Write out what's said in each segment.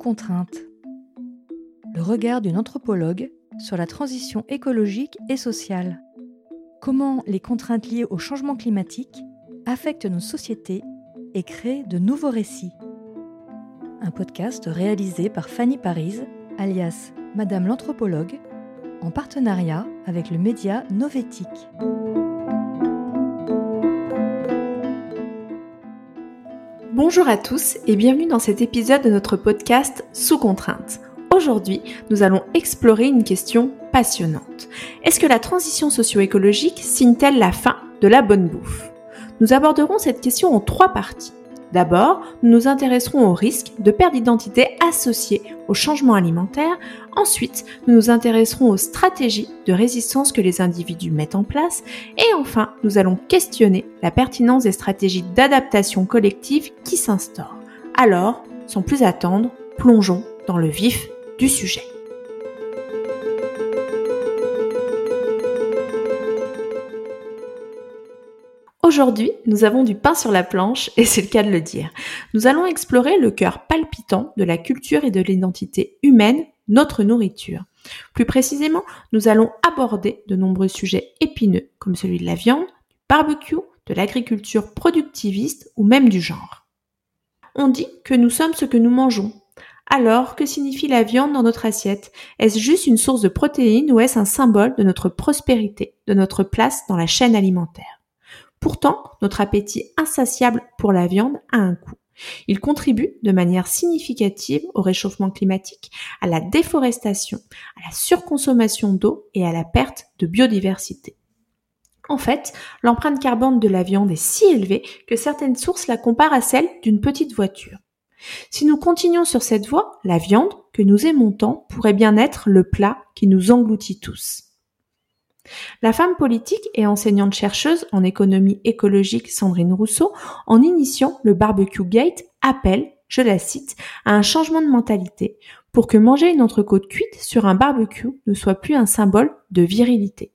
contrainte. Le regard d'une anthropologue sur la transition écologique et sociale. Comment les contraintes liées au changement climatique affectent nos sociétés et créent de nouveaux récits. Un podcast réalisé par Fanny Paris, alias Madame l'anthropologue, en partenariat avec le média Novétique. Bonjour à tous et bienvenue dans cet épisode de notre podcast Sous contrainte. Aujourd'hui, nous allons explorer une question passionnante. Est-ce que la transition socio-écologique signe-t-elle la fin de la bonne bouffe? Nous aborderons cette question en trois parties. D'abord, nous nous intéresserons aux risques de perte d'identité associés au changement alimentaire. Ensuite, nous nous intéresserons aux stratégies de résistance que les individus mettent en place. Et enfin, nous allons questionner la pertinence des stratégies d'adaptation collective qui s'instaurent. Alors, sans plus attendre, plongeons dans le vif du sujet. Aujourd'hui, nous avons du pain sur la planche et c'est le cas de le dire. Nous allons explorer le cœur palpitant de la culture et de l'identité humaine, notre nourriture. Plus précisément, nous allons aborder de nombreux sujets épineux comme celui de la viande, du barbecue, de l'agriculture productiviste ou même du genre. On dit que nous sommes ce que nous mangeons. Alors, que signifie la viande dans notre assiette? Est-ce juste une source de protéines ou est-ce un symbole de notre prospérité, de notre place dans la chaîne alimentaire? Pourtant, notre appétit insatiable pour la viande a un coût. Il contribue de manière significative au réchauffement climatique, à la déforestation, à la surconsommation d'eau et à la perte de biodiversité. En fait, l'empreinte carbone de la viande est si élevée que certaines sources la comparent à celle d'une petite voiture. Si nous continuons sur cette voie, la viande, que nous aimons tant, pourrait bien être le plat qui nous engloutit tous. La femme politique et enseignante chercheuse en économie écologique Sandrine Rousseau, en initiant le barbecue gate, appelle, je la cite, à un changement de mentalité pour que manger une entrecôte cuite sur un barbecue ne soit plus un symbole de virilité.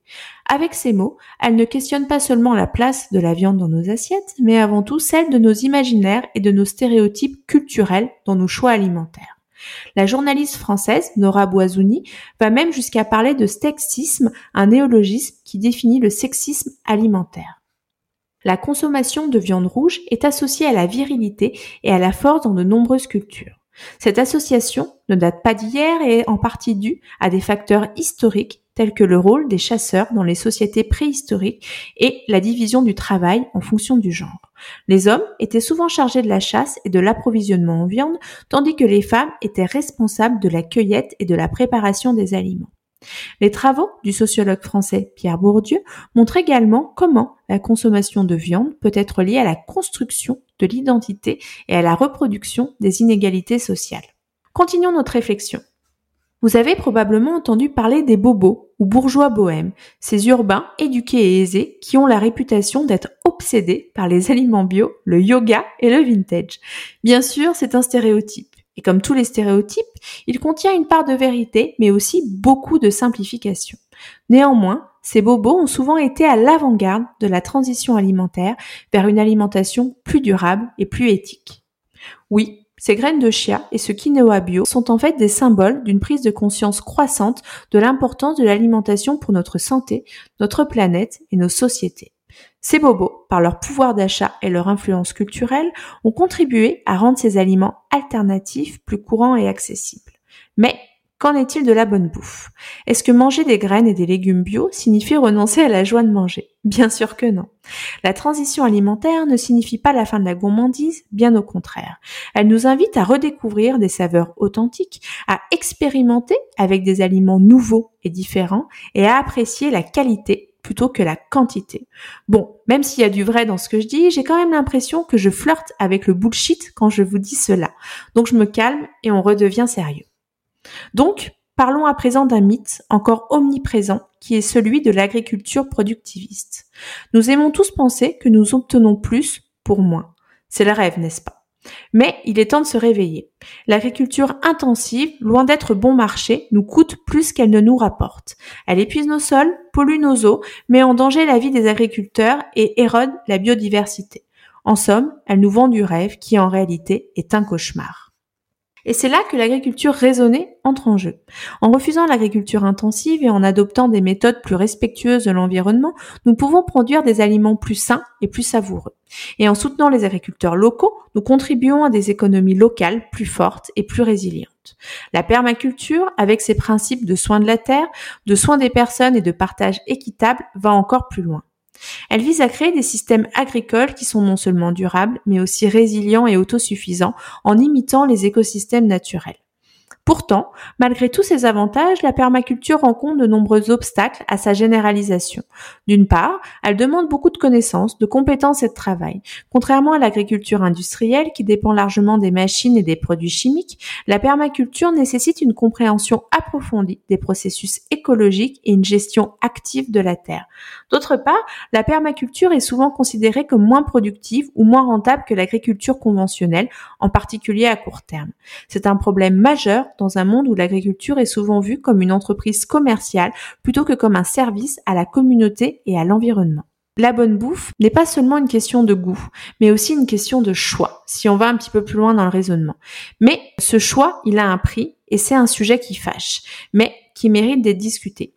Avec ces mots, elle ne questionne pas seulement la place de la viande dans nos assiettes, mais avant tout celle de nos imaginaires et de nos stéréotypes culturels dans nos choix alimentaires. La journaliste française Nora Boisouni va même jusqu'à parler de sexisme, un néologisme qui définit le sexisme alimentaire. La consommation de viande rouge est associée à la virilité et à la force dans de nombreuses cultures. Cette association ne date pas d'hier et est en partie due à des facteurs historiques tels que le rôle des chasseurs dans les sociétés préhistoriques et la division du travail en fonction du genre. Les hommes étaient souvent chargés de la chasse et de l'approvisionnement en viande, tandis que les femmes étaient responsables de la cueillette et de la préparation des aliments. Les travaux du sociologue français Pierre Bourdieu montrent également comment la consommation de viande peut être liée à la construction de l'identité et à la reproduction des inégalités sociales. Continuons notre réflexion. Vous avez probablement entendu parler des bobos ou bourgeois bohèmes, ces urbains éduqués et aisés qui ont la réputation d'être obsédés par les aliments bio, le yoga et le vintage. Bien sûr, c'est un stéréotype. Et comme tous les stéréotypes, il contient une part de vérité, mais aussi beaucoup de simplification. Néanmoins, ces bobos ont souvent été à l'avant-garde de la transition alimentaire vers une alimentation plus durable et plus éthique. Oui, ces graines de chia et ce quinoa bio sont en fait des symboles d'une prise de conscience croissante de l'importance de l'alimentation pour notre santé, notre planète et nos sociétés. Ces bobos, par leur pouvoir d'achat et leur influence culturelle, ont contribué à rendre ces aliments alternatifs plus courants et accessibles. Mais Qu'en est-il de la bonne bouffe? Est-ce que manger des graines et des légumes bio signifie renoncer à la joie de manger? Bien sûr que non. La transition alimentaire ne signifie pas la fin de la gourmandise, bien au contraire. Elle nous invite à redécouvrir des saveurs authentiques, à expérimenter avec des aliments nouveaux et différents et à apprécier la qualité plutôt que la quantité. Bon, même s'il y a du vrai dans ce que je dis, j'ai quand même l'impression que je flirte avec le bullshit quand je vous dis cela. Donc je me calme et on redevient sérieux. Donc, parlons à présent d'un mythe encore omniprésent qui est celui de l'agriculture productiviste. Nous aimons tous penser que nous obtenons plus pour moins. C'est le rêve, n'est-ce pas? Mais il est temps de se réveiller. L'agriculture intensive, loin d'être bon marché, nous coûte plus qu'elle ne nous rapporte. Elle épuise nos sols, pollue nos eaux, met en danger la vie des agriculteurs et érode la biodiversité. En somme, elle nous vend du rêve qui en réalité est un cauchemar. Et c'est là que l'agriculture raisonnée entre en jeu. En refusant l'agriculture intensive et en adoptant des méthodes plus respectueuses de l'environnement, nous pouvons produire des aliments plus sains et plus savoureux. Et en soutenant les agriculteurs locaux, nous contribuons à des économies locales plus fortes et plus résilientes. La permaculture, avec ses principes de soin de la terre, de soin des personnes et de partage équitable, va encore plus loin. Elle vise à créer des systèmes agricoles qui sont non seulement durables, mais aussi résilients et autosuffisants en imitant les écosystèmes naturels. Pourtant, malgré tous ces avantages, la permaculture rencontre de nombreux obstacles à sa généralisation. D'une part, elle demande beaucoup de connaissances, de compétences et de travail. Contrairement à l'agriculture industrielle qui dépend largement des machines et des produits chimiques, la permaculture nécessite une compréhension approfondie des processus écologiques et une gestion active de la terre. D'autre part, la permaculture est souvent considérée comme moins productive ou moins rentable que l'agriculture conventionnelle, en particulier à court terme. C'est un problème majeur dans un monde où l'agriculture est souvent vue comme une entreprise commerciale plutôt que comme un service à la communauté et à l'environnement. La bonne bouffe n'est pas seulement une question de goût, mais aussi une question de choix, si on va un petit peu plus loin dans le raisonnement. Mais ce choix, il a un prix, et c'est un sujet qui fâche, mais qui mérite d'être discuté.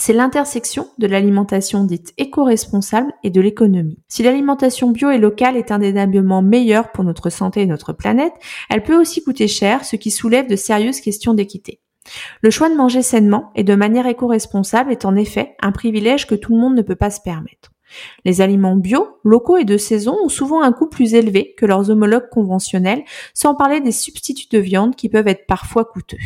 C'est l'intersection de l'alimentation dite éco-responsable et de l'économie. Si l'alimentation bio et locale est indéniablement meilleure pour notre santé et notre planète, elle peut aussi coûter cher, ce qui soulève de sérieuses questions d'équité. Le choix de manger sainement et de manière éco-responsable est en effet un privilège que tout le monde ne peut pas se permettre. Les aliments bio, locaux et de saison ont souvent un coût plus élevé que leurs homologues conventionnels, sans parler des substituts de viande qui peuvent être parfois coûteux.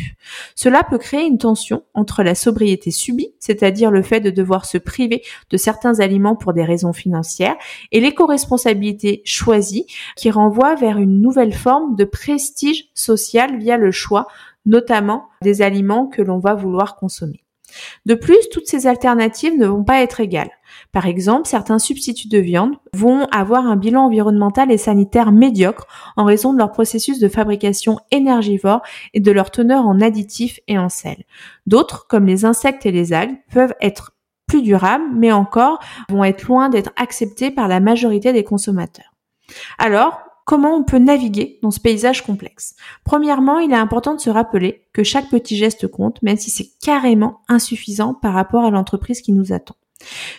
Cela peut créer une tension entre la sobriété subie, c'est-à-dire le fait de devoir se priver de certains aliments pour des raisons financières, et l'éco-responsabilité choisie, qui renvoie vers une nouvelle forme de prestige social via le choix, notamment des aliments que l'on va vouloir consommer. De plus, toutes ces alternatives ne vont pas être égales. Par exemple, certains substituts de viande vont avoir un bilan environnemental et sanitaire médiocre en raison de leur processus de fabrication énergivore et de leur teneur en additifs et en sel. D'autres, comme les insectes et les algues, peuvent être plus durables, mais encore vont être loin d'être acceptés par la majorité des consommateurs. Alors, Comment on peut naviguer dans ce paysage complexe Premièrement, il est important de se rappeler que chaque petit geste compte, même si c'est carrément insuffisant par rapport à l'entreprise qui nous attend.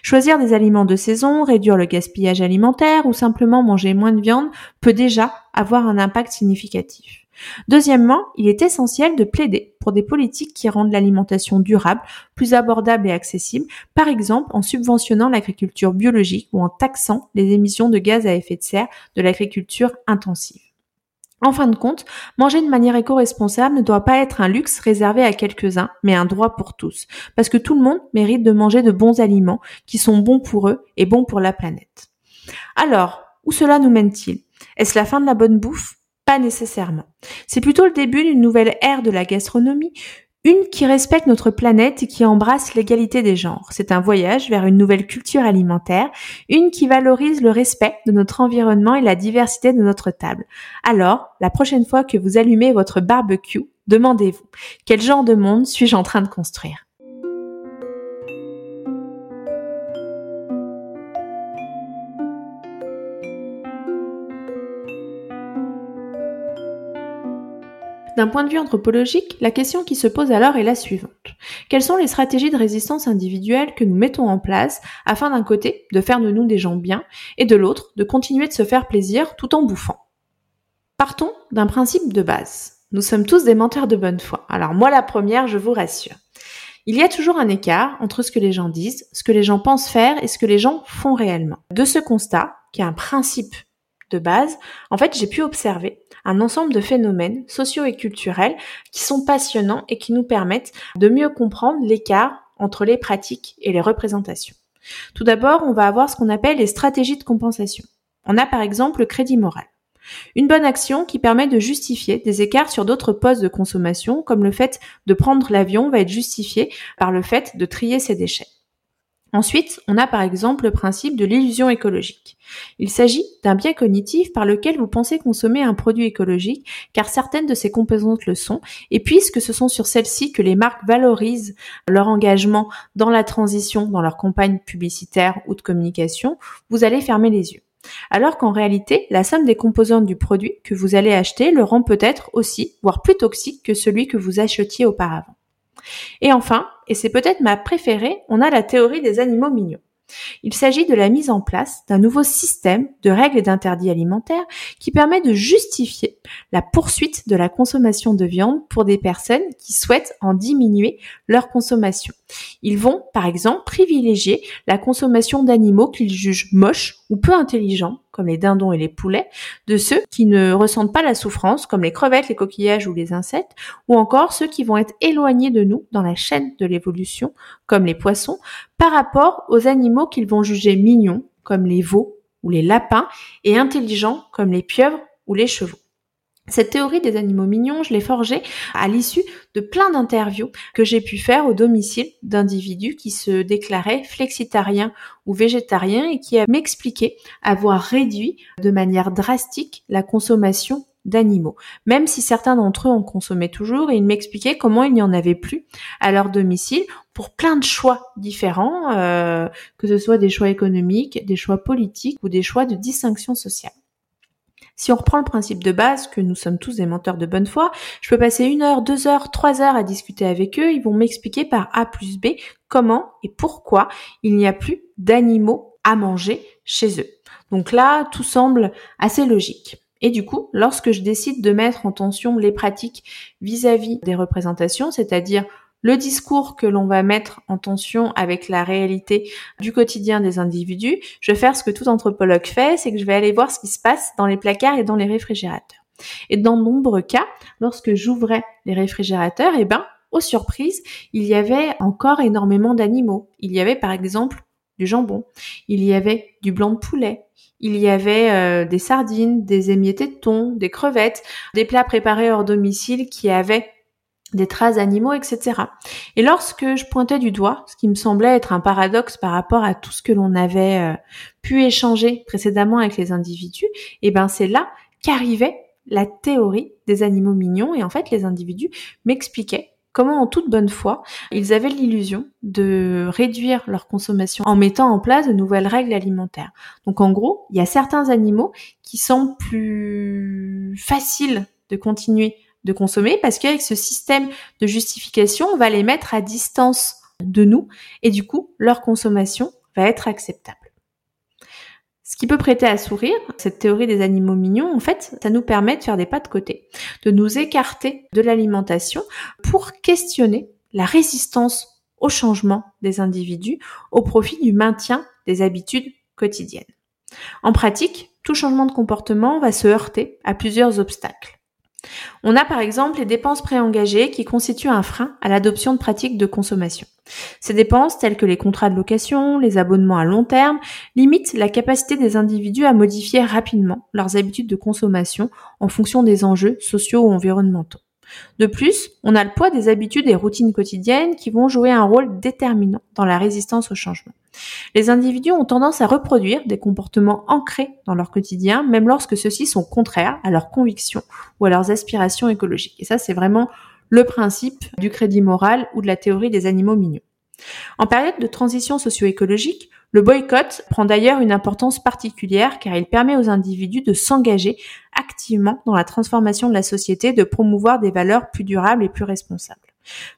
Choisir des aliments de saison, réduire le gaspillage alimentaire ou simplement manger moins de viande peut déjà avoir un impact significatif. Deuxièmement, il est essentiel de plaider pour des politiques qui rendent l'alimentation durable, plus abordable et accessible, par exemple en subventionnant l'agriculture biologique ou en taxant les émissions de gaz à effet de serre de l'agriculture intensive. En fin de compte, manger de manière éco-responsable ne doit pas être un luxe réservé à quelques-uns, mais un droit pour tous, parce que tout le monde mérite de manger de bons aliments qui sont bons pour eux et bons pour la planète. Alors, où cela nous mène-t-il? Est-ce la fin de la bonne bouffe? Pas nécessairement. C'est plutôt le début d'une nouvelle ère de la gastronomie, une qui respecte notre planète et qui embrasse l'égalité des genres. C'est un voyage vers une nouvelle culture alimentaire, une qui valorise le respect de notre environnement et la diversité de notre table. Alors, la prochaine fois que vous allumez votre barbecue, demandez-vous, quel genre de monde suis-je en train de construire? D'un point de vue anthropologique, la question qui se pose alors est la suivante. Quelles sont les stratégies de résistance individuelle que nous mettons en place afin d'un côté de faire de nous des gens bien et de l'autre de continuer de se faire plaisir tout en bouffant? Partons d'un principe de base. Nous sommes tous des menteurs de bonne foi. Alors moi la première, je vous rassure. Il y a toujours un écart entre ce que les gens disent, ce que les gens pensent faire et ce que les gens font réellement. De ce constat, qui est un principe de base, en fait, j'ai pu observer un ensemble de phénomènes sociaux et culturels qui sont passionnants et qui nous permettent de mieux comprendre l'écart entre les pratiques et les représentations. Tout d'abord, on va avoir ce qu'on appelle les stratégies de compensation. On a par exemple le crédit moral. Une bonne action qui permet de justifier des écarts sur d'autres postes de consommation, comme le fait de prendre l'avion va être justifié par le fait de trier ses déchets. Ensuite, on a par exemple le principe de l'illusion écologique. Il s'agit d'un biais cognitif par lequel vous pensez consommer un produit écologique, car certaines de ses composantes le sont, et puisque ce sont sur celles-ci que les marques valorisent leur engagement dans la transition, dans leur campagne publicitaire ou de communication, vous allez fermer les yeux. alors qu'en réalité, la somme des composantes du produit que vous allez acheter le rend peut-être aussi, voire plus toxique que celui que vous achetiez auparavant. Et enfin, et c'est peut-être ma préférée, on a la théorie des animaux mignons. Il s'agit de la mise en place d'un nouveau système de règles et d'interdits alimentaires qui permet de justifier la poursuite de la consommation de viande pour des personnes qui souhaitent en diminuer leur consommation. Ils vont, par exemple, privilégier la consommation d'animaux qu'ils jugent moches ou peu intelligents, comme les dindons et les poulets, de ceux qui ne ressentent pas la souffrance, comme les crevettes, les coquillages ou les insectes, ou encore ceux qui vont être éloignés de nous dans la chaîne de l'évolution, comme les poissons, par rapport aux animaux qu'ils vont juger mignons, comme les veaux ou les lapins, et intelligents, comme les pieuvres ou les chevaux. Cette théorie des animaux mignons, je l'ai forgée à l'issue de plein d'interviews que j'ai pu faire au domicile d'individus qui se déclaraient flexitariens ou végétariens et qui m'expliquaient avoir réduit de manière drastique la consommation d'animaux. Même si certains d'entre eux en consommaient toujours, et ils m'expliquaient comment il n'y en avait plus à leur domicile pour plein de choix différents, euh, que ce soit des choix économiques, des choix politiques ou des choix de distinction sociale. Si on reprend le principe de base, que nous sommes tous des menteurs de bonne foi, je peux passer une heure, deux heures, trois heures à discuter avec eux. Ils vont m'expliquer par A plus B comment et pourquoi il n'y a plus d'animaux à manger chez eux. Donc là, tout semble assez logique. Et du coup, lorsque je décide de mettre en tension les pratiques vis-à-vis -vis des représentations, c'est-à-dire le discours que l'on va mettre en tension avec la réalité du quotidien des individus, je vais faire ce que tout anthropologue fait, c'est que je vais aller voir ce qui se passe dans les placards et dans les réfrigérateurs. Et dans de nombreux cas, lorsque j'ouvrais les réfrigérateurs, eh ben, aux surprises, il y avait encore énormément d'animaux. Il y avait par exemple du jambon, il y avait du blanc de poulet, il y avait euh, des sardines, des émiettés de thon, des crevettes, des plats préparés hors domicile qui avaient des traces animaux, etc. Et lorsque je pointais du doigt, ce qui me semblait être un paradoxe par rapport à tout ce que l'on avait euh, pu échanger précédemment avec les individus, et eh ben c'est là qu'arrivait la théorie des animaux mignons et en fait les individus m'expliquaient comment en toute bonne foi ils avaient l'illusion de réduire leur consommation en mettant en place de nouvelles règles alimentaires. Donc en gros, il y a certains animaux qui sont plus faciles de continuer de consommer parce qu'avec ce système de justification, on va les mettre à distance de nous et du coup, leur consommation va être acceptable. Ce qui peut prêter à sourire, cette théorie des animaux mignons, en fait, ça nous permet de faire des pas de côté, de nous écarter de l'alimentation pour questionner la résistance au changement des individus au profit du maintien des habitudes quotidiennes. En pratique, tout changement de comportement va se heurter à plusieurs obstacles. On a par exemple les dépenses préengagées qui constituent un frein à l'adoption de pratiques de consommation. Ces dépenses, telles que les contrats de location, les abonnements à long terme, limitent la capacité des individus à modifier rapidement leurs habitudes de consommation en fonction des enjeux sociaux ou environnementaux. De plus, on a le poids des habitudes et routines quotidiennes qui vont jouer un rôle déterminant dans la résistance au changement. Les individus ont tendance à reproduire des comportements ancrés dans leur quotidien, même lorsque ceux-ci sont contraires à leurs convictions ou à leurs aspirations écologiques. Et ça, c'est vraiment le principe du crédit moral ou de la théorie des animaux mignons. En période de transition socio-écologique, le boycott prend d'ailleurs une importance particulière car il permet aux individus de s'engager activement dans la transformation de la société, de promouvoir des valeurs plus durables et plus responsables.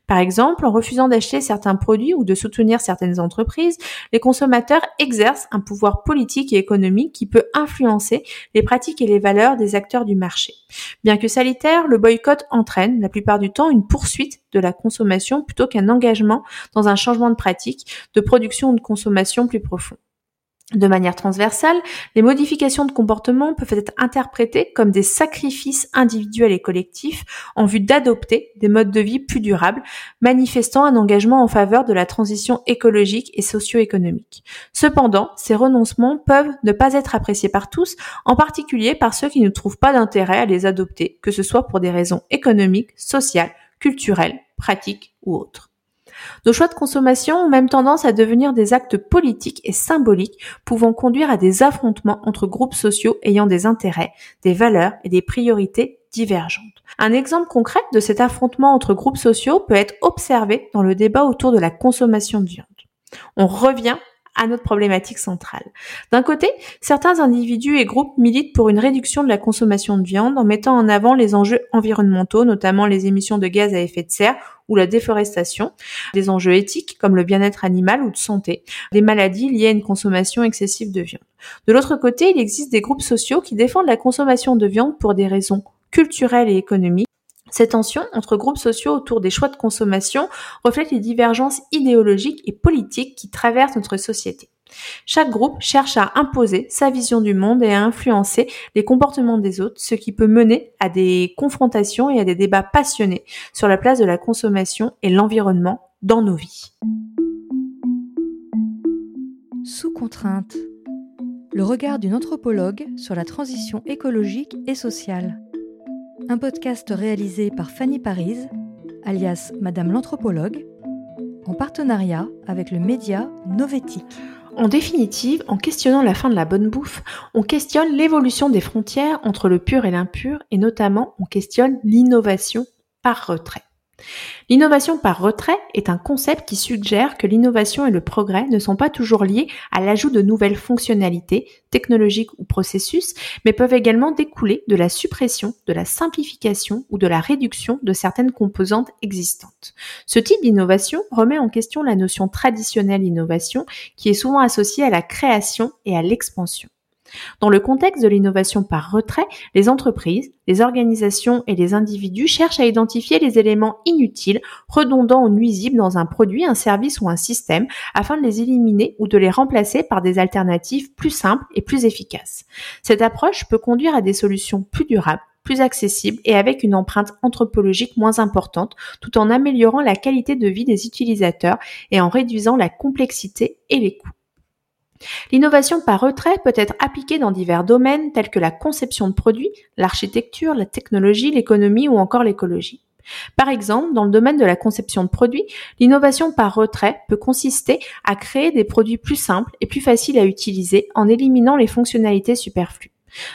Par exemple, en refusant d'acheter certains produits ou de soutenir certaines entreprises, les consommateurs exercent un pouvoir politique et économique qui peut influencer les pratiques et les valeurs des acteurs du marché. Bien que salitaire, le boycott entraîne la plupart du temps une poursuite de la consommation plutôt qu'un engagement dans un changement de pratique, de production ou de consommation plus profond. De manière transversale, les modifications de comportement peuvent être interprétées comme des sacrifices individuels et collectifs en vue d'adopter des modes de vie plus durables, manifestant un engagement en faveur de la transition écologique et socio-économique. Cependant, ces renoncements peuvent ne pas être appréciés par tous, en particulier par ceux qui ne trouvent pas d'intérêt à les adopter, que ce soit pour des raisons économiques, sociales, culturelles, pratiques ou autres. Nos choix de consommation ont même tendance à devenir des actes politiques et symboliques pouvant conduire à des affrontements entre groupes sociaux ayant des intérêts, des valeurs et des priorités divergentes. Un exemple concret de cet affrontement entre groupes sociaux peut être observé dans le débat autour de la consommation de viande. On revient à notre problématique centrale. D'un côté, certains individus et groupes militent pour une réduction de la consommation de viande en mettant en avant les enjeux environnementaux, notamment les émissions de gaz à effet de serre ou la déforestation, des enjeux éthiques comme le bien-être animal ou de santé, des maladies liées à une consommation excessive de viande. De l'autre côté, il existe des groupes sociaux qui défendent la consommation de viande pour des raisons culturelles et économiques cette tension entre groupes sociaux autour des choix de consommation reflète les divergences idéologiques et politiques qui traversent notre société. Chaque groupe cherche à imposer sa vision du monde et à influencer les comportements des autres, ce qui peut mener à des confrontations et à des débats passionnés sur la place de la consommation et l'environnement dans nos vies. Sous contrainte. Le regard d'une anthropologue sur la transition écologique et sociale un podcast réalisé par Fanny Paris, alias Madame l'Anthropologue, en partenariat avec le média Novetic. En définitive, en questionnant la fin de la bonne bouffe, on questionne l'évolution des frontières entre le pur et l'impur et notamment on questionne l'innovation par retrait. L'innovation par retrait est un concept qui suggère que l'innovation et le progrès ne sont pas toujours liés à l'ajout de nouvelles fonctionnalités, technologiques ou processus, mais peuvent également découler de la suppression, de la simplification ou de la réduction de certaines composantes existantes. Ce type d'innovation remet en question la notion traditionnelle d'innovation qui est souvent associée à la création et à l'expansion. Dans le contexte de l'innovation par retrait, les entreprises, les organisations et les individus cherchent à identifier les éléments inutiles, redondants ou nuisibles dans un produit, un service ou un système afin de les éliminer ou de les remplacer par des alternatives plus simples et plus efficaces. Cette approche peut conduire à des solutions plus durables, plus accessibles et avec une empreinte anthropologique moins importante, tout en améliorant la qualité de vie des utilisateurs et en réduisant la complexité et les coûts. L'innovation par retrait peut être appliquée dans divers domaines tels que la conception de produits, l'architecture, la technologie, l'économie ou encore l'écologie. Par exemple, dans le domaine de la conception de produits, l'innovation par retrait peut consister à créer des produits plus simples et plus faciles à utiliser en éliminant les fonctionnalités superflues.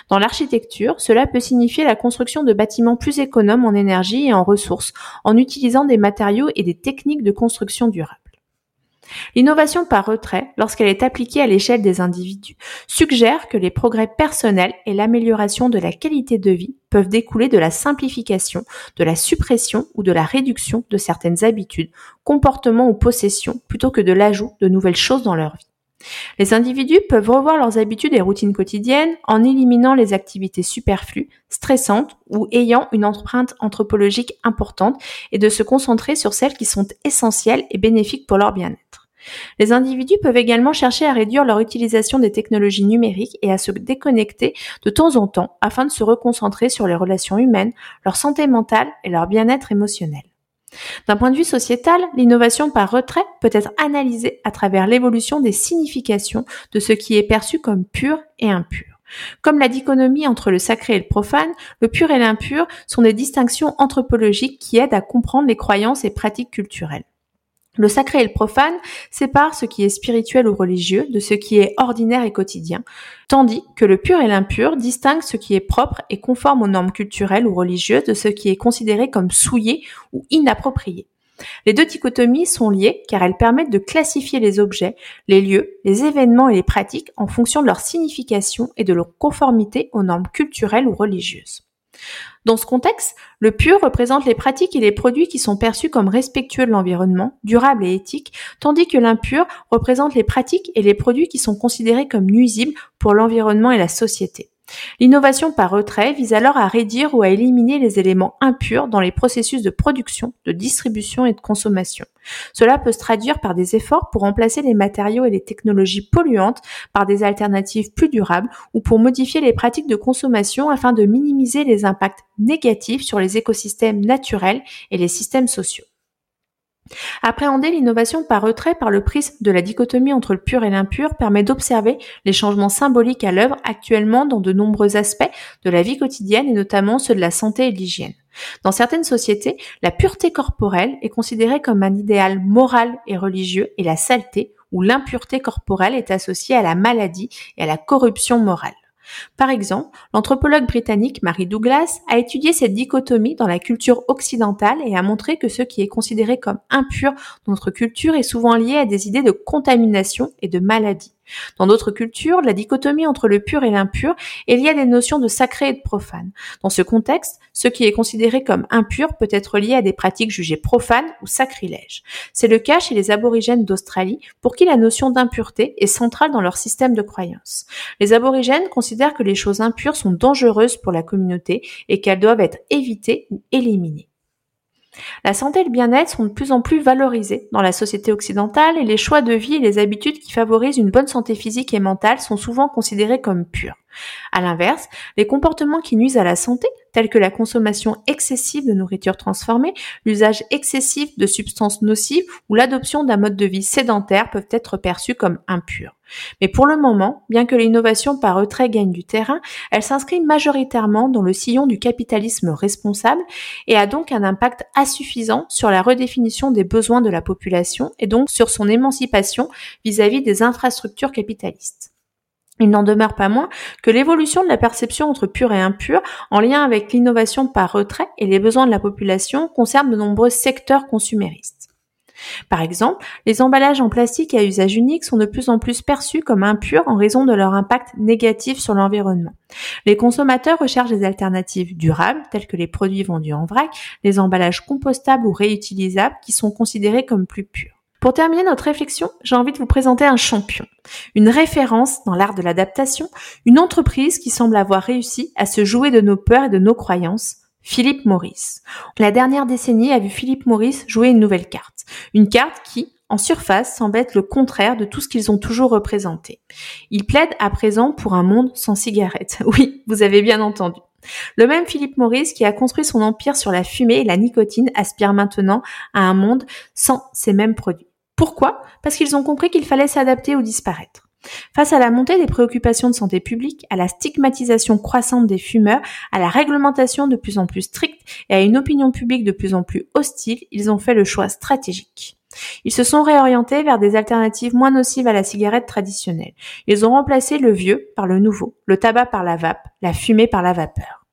Dans l'architecture, cela peut signifier la construction de bâtiments plus économes en énergie et en ressources, en utilisant des matériaux et des techniques de construction durables. L'innovation par retrait, lorsqu'elle est appliquée à l'échelle des individus, suggère que les progrès personnels et l'amélioration de la qualité de vie peuvent découler de la simplification, de la suppression ou de la réduction de certaines habitudes, comportements ou possessions, plutôt que de l'ajout de nouvelles choses dans leur vie. Les individus peuvent revoir leurs habitudes et routines quotidiennes en éliminant les activités superflues, stressantes ou ayant une empreinte anthropologique importante et de se concentrer sur celles qui sont essentielles et bénéfiques pour leur bien-être. Les individus peuvent également chercher à réduire leur utilisation des technologies numériques et à se déconnecter de temps en temps afin de se reconcentrer sur les relations humaines, leur santé mentale et leur bien-être émotionnel. D'un point de vue sociétal, l'innovation par retrait peut être analysée à travers l'évolution des significations de ce qui est perçu comme pur et impur. Comme la dichotomie entre le sacré et le profane, le pur et l'impur sont des distinctions anthropologiques qui aident à comprendre les croyances et pratiques culturelles. Le sacré et le profane séparent ce qui est spirituel ou religieux de ce qui est ordinaire et quotidien, tandis que le pur et l'impur distinguent ce qui est propre et conforme aux normes culturelles ou religieuses de ce qui est considéré comme souillé ou inapproprié. Les deux dichotomies sont liées car elles permettent de classifier les objets, les lieux, les événements et les pratiques en fonction de leur signification et de leur conformité aux normes culturelles ou religieuses. Dans ce contexte, le pur représente les pratiques et les produits qui sont perçus comme respectueux de l'environnement, durables et éthiques, tandis que l'impur représente les pratiques et les produits qui sont considérés comme nuisibles pour l'environnement et la société. L'innovation par retrait vise alors à réduire ou à éliminer les éléments impurs dans les processus de production, de distribution et de consommation. Cela peut se traduire par des efforts pour remplacer les matériaux et les technologies polluantes par des alternatives plus durables ou pour modifier les pratiques de consommation afin de minimiser les impacts négatifs sur les écosystèmes naturels et les systèmes sociaux. Appréhender l'innovation par retrait par le prisme de la dichotomie entre le pur et l'impur permet d'observer les changements symboliques à l'œuvre actuellement dans de nombreux aspects de la vie quotidienne et notamment ceux de la santé et de l'hygiène. Dans certaines sociétés, la pureté corporelle est considérée comme un idéal moral et religieux et la saleté ou l'impureté corporelle est associée à la maladie et à la corruption morale. Par exemple, l'anthropologue britannique Mary Douglas a étudié cette dichotomie dans la culture occidentale et a montré que ce qui est considéré comme impur dans notre culture est souvent lié à des idées de contamination et de maladie. Dans d'autres cultures, la dichotomie entre le pur et l'impur est liée à des notions de sacré et de profane. Dans ce contexte, ce qui est considéré comme impur peut être lié à des pratiques jugées profanes ou sacrilèges. C'est le cas chez les aborigènes d'Australie, pour qui la notion d'impureté est centrale dans leur système de croyance. Les aborigènes considèrent que les choses impures sont dangereuses pour la communauté et qu'elles doivent être évitées ou éliminées. La santé et le bien-être sont de plus en plus valorisés dans la société occidentale et les choix de vie et les habitudes qui favorisent une bonne santé physique et mentale sont souvent considérés comme purs. À l'inverse, les comportements qui nuisent à la santé, tels que la consommation excessive de nourriture transformée, l'usage excessif de substances nocives ou l'adoption d'un mode de vie sédentaire peuvent être perçus comme impurs. Mais pour le moment, bien que l'innovation par retrait gagne du terrain, elle s'inscrit majoritairement dans le sillon du capitalisme responsable et a donc un impact insuffisant sur la redéfinition des besoins de la population et donc sur son émancipation vis-à-vis -vis des infrastructures capitalistes. Il n'en demeure pas moins que l'évolution de la perception entre pur et impur, en lien avec l'innovation par retrait et les besoins de la population, concerne de nombreux secteurs consuméristes. Par exemple, les emballages en plastique à usage unique sont de plus en plus perçus comme impurs en raison de leur impact négatif sur l'environnement. Les consommateurs recherchent des alternatives durables, telles que les produits vendus en vrac, les emballages compostables ou réutilisables, qui sont considérés comme plus purs. Pour terminer notre réflexion, j'ai envie de vous présenter un champion, une référence dans l'art de l'adaptation, une entreprise qui semble avoir réussi à se jouer de nos peurs et de nos croyances, Philippe Maurice. La dernière décennie a vu Philippe Maurice jouer une nouvelle carte, une carte qui, en surface, semble être le contraire de tout ce qu'ils ont toujours représenté. Il plaide à présent pour un monde sans cigarettes. Oui, vous avez bien entendu. Le même Philippe Maurice qui a construit son empire sur la fumée et la nicotine aspire maintenant à un monde sans ces mêmes produits. Pourquoi? Parce qu'ils ont compris qu'il fallait s'adapter ou disparaître. Face à la montée des préoccupations de santé publique, à la stigmatisation croissante des fumeurs, à la réglementation de plus en plus stricte et à une opinion publique de plus en plus hostile, ils ont fait le choix stratégique. Ils se sont réorientés vers des alternatives moins nocives à la cigarette traditionnelle. Ils ont remplacé le vieux par le nouveau, le tabac par la vape, la fumée par la vapeur.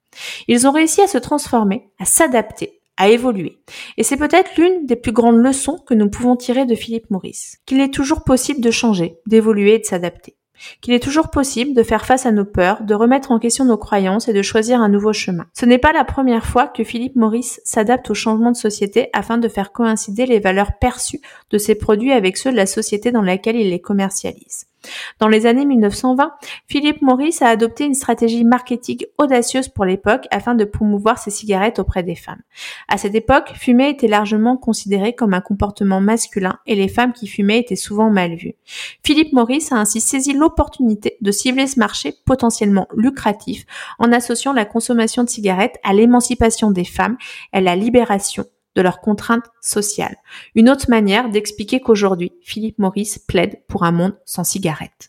Ils ont réussi à se transformer, à s'adapter, à évoluer. Et c'est peut-être l'une des plus grandes leçons que nous pouvons tirer de Philippe Maurice, qu'il est toujours possible de changer, d'évoluer et de s'adapter qu'il est toujours possible de faire face à nos peurs, de remettre en question nos croyances et de choisir un nouveau chemin. Ce n'est pas la première fois que Philippe Maurice s'adapte au changement de société afin de faire coïncider les valeurs perçues de ses produits avec ceux de la société dans laquelle il les commercialise. Dans les années 1920, Philippe Maurice a adopté une stratégie marketing audacieuse pour l'époque afin de promouvoir ses cigarettes auprès des femmes. À cette époque, fumer était largement considéré comme un comportement masculin et les femmes qui fumaient étaient souvent mal vues. Philippe Maurice a ainsi saisi l'opportunité de cibler ce marché potentiellement lucratif en associant la consommation de cigarettes à l'émancipation des femmes et à la libération de leurs contraintes sociales. Une autre manière d'expliquer qu'aujourd'hui, Philippe Maurice plaide pour un monde sans cigarettes.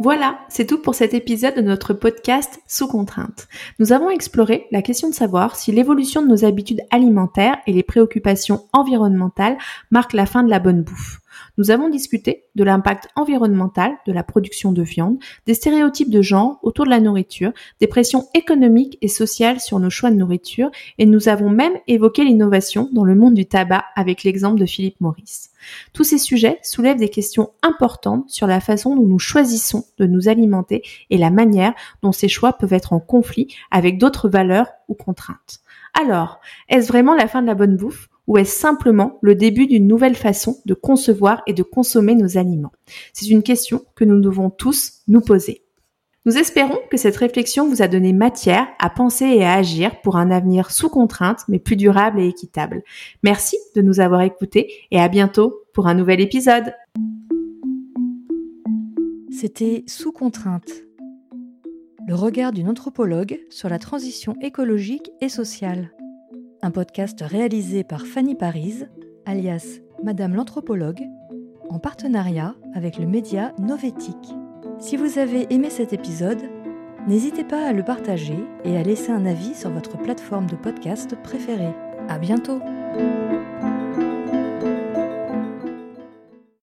Voilà, c'est tout pour cet épisode de notre podcast Sous contrainte. Nous avons exploré la question de savoir si l'évolution de nos habitudes alimentaires et les préoccupations environnementales marquent la fin de la bonne bouffe. Nous avons discuté de l'impact environnemental de la production de viande, des stéréotypes de genre autour de la nourriture, des pressions économiques et sociales sur nos choix de nourriture, et nous avons même évoqué l'innovation dans le monde du tabac avec l'exemple de Philippe Maurice. Tous ces sujets soulèvent des questions importantes sur la façon dont nous choisissons de nous alimenter et la manière dont ces choix peuvent être en conflit avec d'autres valeurs ou contraintes. Alors, est-ce vraiment la fin de la bonne bouffe? Ou est-ce simplement le début d'une nouvelle façon de concevoir et de consommer nos aliments C'est une question que nous devons tous nous poser. Nous espérons que cette réflexion vous a donné matière à penser et à agir pour un avenir sous contrainte mais plus durable et équitable. Merci de nous avoir écoutés et à bientôt pour un nouvel épisode. C'était Sous contrainte, le regard d'une anthropologue sur la transition écologique et sociale un podcast réalisé par Fanny Paris, alias Madame l'anthropologue, en partenariat avec le média Novétique. Si vous avez aimé cet épisode, N'hésitez pas à le partager et à laisser un avis sur votre plateforme de podcast préférée. À bientôt!